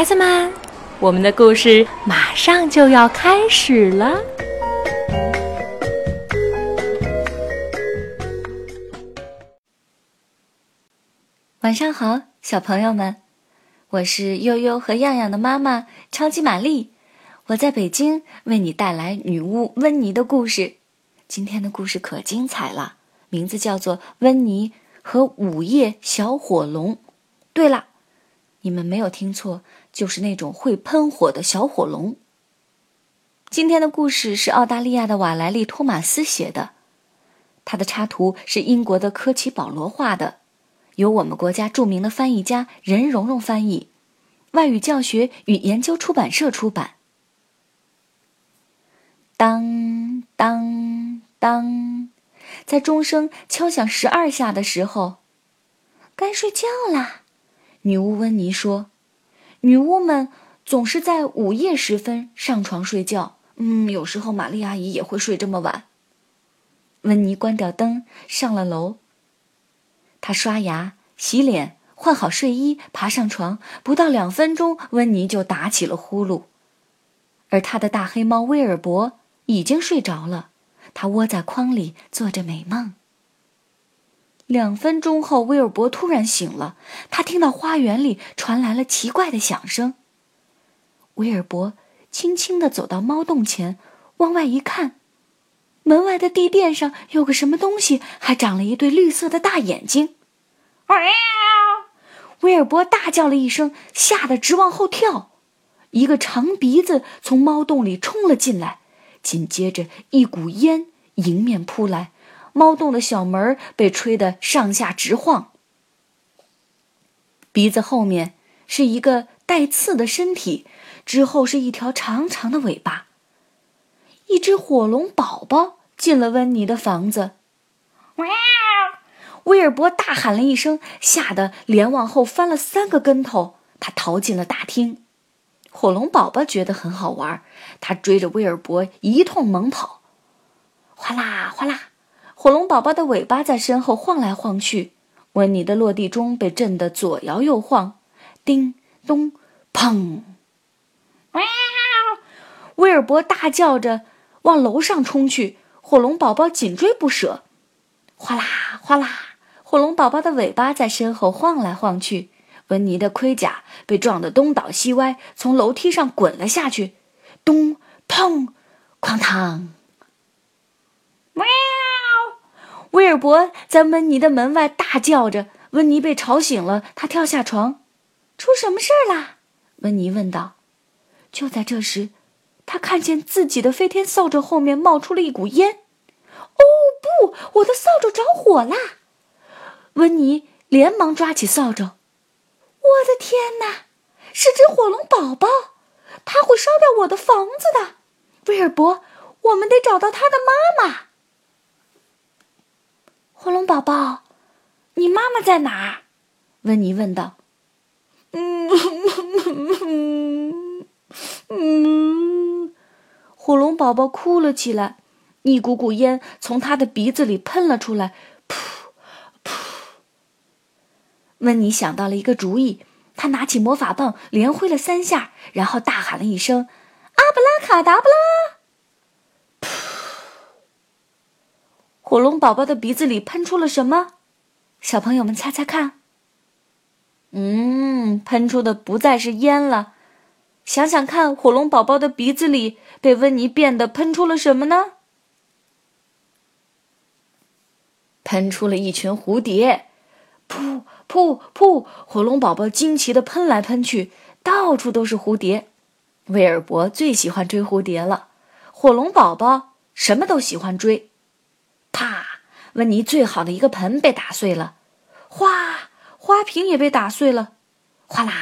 孩子们，我们的故事马上就要开始了。晚上好，小朋友们，我是悠悠和样样的妈妈超级玛丽，我在北京为你带来女巫温妮的故事。今天的故事可精彩了，名字叫做《温妮和午夜小火龙》。对了，你们没有听错，就是那种会喷火的小火龙。今天的故事是澳大利亚的瓦莱丽·托马斯写的，他的插图是英国的科奇·保罗画的，由我们国家著名的翻译家任蓉蓉翻译，外语教学与研究出版社出版。当当当，在钟声敲响十二下的时候，该睡觉啦。女巫温妮说：“女巫们总是在午夜时分上床睡觉。嗯，有时候玛丽阿姨也会睡这么晚。”温妮关掉灯，上了楼。她刷牙、洗脸、换好睡衣，爬上床，不到两分钟，温妮就打起了呼噜，而她的大黑猫威尔伯。已经睡着了，他窝在筐里做着美梦。两分钟后，威尔伯突然醒了，他听到花园里传来了奇怪的响声。威尔伯轻轻地走到猫洞前，往外一看，门外的地垫上有个什么东西，还长了一对绿色的大眼睛。威尔伯大叫了一声，吓得直往后跳。一个长鼻子从猫洞里冲了进来。紧接着，一股烟迎面扑来，猫洞的小门被吹得上下直晃。鼻子后面是一个带刺的身体，之后是一条长长的尾巴。一只火龙宝宝进了温妮的房子，威尔伯大喊了一声，吓得连往后翻了三个跟头，他逃进了大厅。火龙宝宝觉得很好玩，他追着威尔伯一通猛跑，哗啦哗啦，火龙宝宝的尾巴在身后晃来晃去。温妮的落地钟被震得左摇右晃，叮咚砰！威尔伯大叫着往楼上冲去，火龙宝宝紧追不舍，哗啦哗啦，火龙宝宝的尾巴在身后晃来晃去。温妮的盔甲被撞得东倒西歪，从楼梯上滚了下去，咚砰，哐当！威尔伯在温妮的门外大叫着，温妮被吵醒了，他跳下床，出什么事儿啦？温妮问道。就在这时，他看见自己的飞天扫帚后面冒出了一股烟。哦不，我的扫帚着火啦！温妮连忙抓起扫帚。我的天哪，是只火龙宝宝，它会烧掉我的房子的。威尔伯，我们得找到他的妈妈。火龙宝宝，你妈妈在哪儿？温妮问道。嗯嗯，火龙宝宝哭了起来，一股股烟从他的鼻子里喷了出来。噗噗温妮想到了一个主意，他拿起魔法棒，连挥了三下，然后大喊了一声：“阿布拉卡达布拉！”火龙宝宝的鼻子里喷出了什么？小朋友们猜猜看。嗯，喷出的不再是烟了。想想看，火龙宝宝的鼻子里被温妮变得喷出了什么呢？喷出了一群蝴蝶。噗！噗噗！火龙宝宝惊奇的喷来喷去，到处都是蝴蝶。威尔伯最喜欢追蝴蝶了，火龙宝宝什么都喜欢追。啪！温妮最好的一个盆被打碎了，哗！花瓶也被打碎了，哗啦！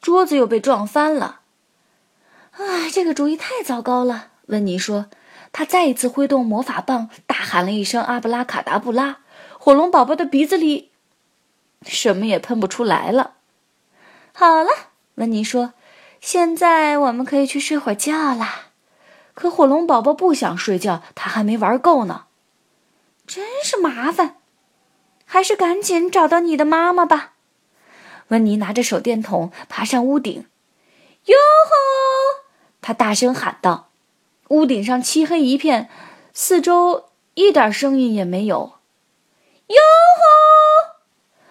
桌子又被撞翻了。唉，这个主意太糟糕了。温妮说，他再一次挥动魔法棒，大喊了一声“阿布拉卡达布拉”，火龙宝宝的鼻子里。什么也喷不出来了。好了，温妮说：“现在我们可以去睡会儿觉啦。”可火龙宝宝不想睡觉，他还没玩够呢。真是麻烦，还是赶紧找到你的妈妈吧。温妮拿着手电筒爬上屋顶，哟吼！他大声喊道。屋顶上漆黑一片，四周一点声音也没有。哟吼！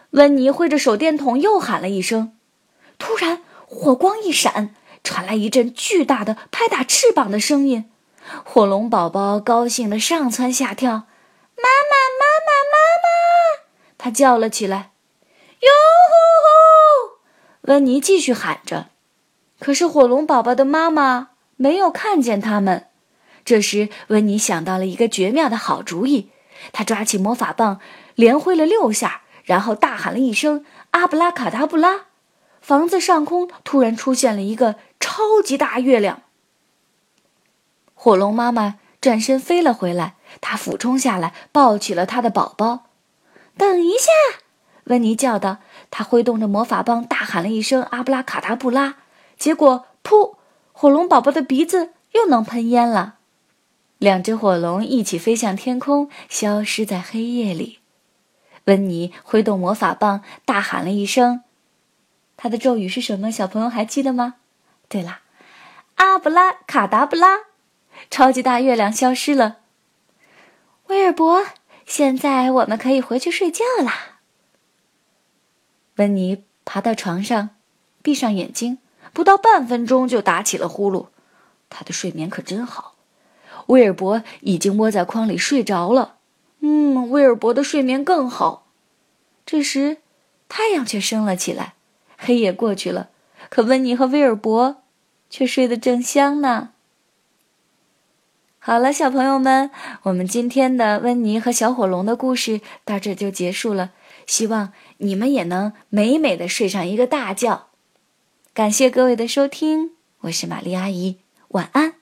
温妮挥着手电筒又喊了一声。突然，火光一闪，传来一阵巨大的拍打翅膀的声音。火龙宝宝高兴的上蹿下跳，妈妈，妈妈，妈妈！他叫了起来。哟吼吼！温妮继续喊着，可是火龙宝宝的妈妈没有看见他们。这时，温妮想到了一个绝妙的好主意，他抓起魔法棒，连挥了六下，然后大喊了一声“阿布拉卡达布拉”，房子上空突然出现了一个超级大月亮。火龙妈妈转身飞了回来，他俯冲下来，抱起了他的宝宝。等一下，温妮叫道。她挥动着魔法棒，大喊了一声“阿布拉卡达布拉”，结果，噗！火龙宝宝的鼻子又能喷烟了。两只火龙一起飞向天空，消失在黑夜里。温妮挥动魔法棒，大喊了一声：“他的咒语是什么？小朋友还记得吗？”对了，阿布拉卡达布拉！超级大月亮消失了。威尔伯，现在我们可以回去睡觉啦。温妮爬到床上，闭上眼睛，不到半分钟就打起了呼噜。他的睡眠可真好。威尔伯已经窝在筐里睡着了。嗯，威尔伯的睡眠更好。这时，太阳却升了起来，黑夜过去了，可温妮和威尔伯却睡得正香呢。好了，小朋友们，我们今天的温妮和小火龙的故事到这就结束了。希望你们也能美美的睡上一个大觉。感谢各位的收听，我是玛丽阿姨，晚安。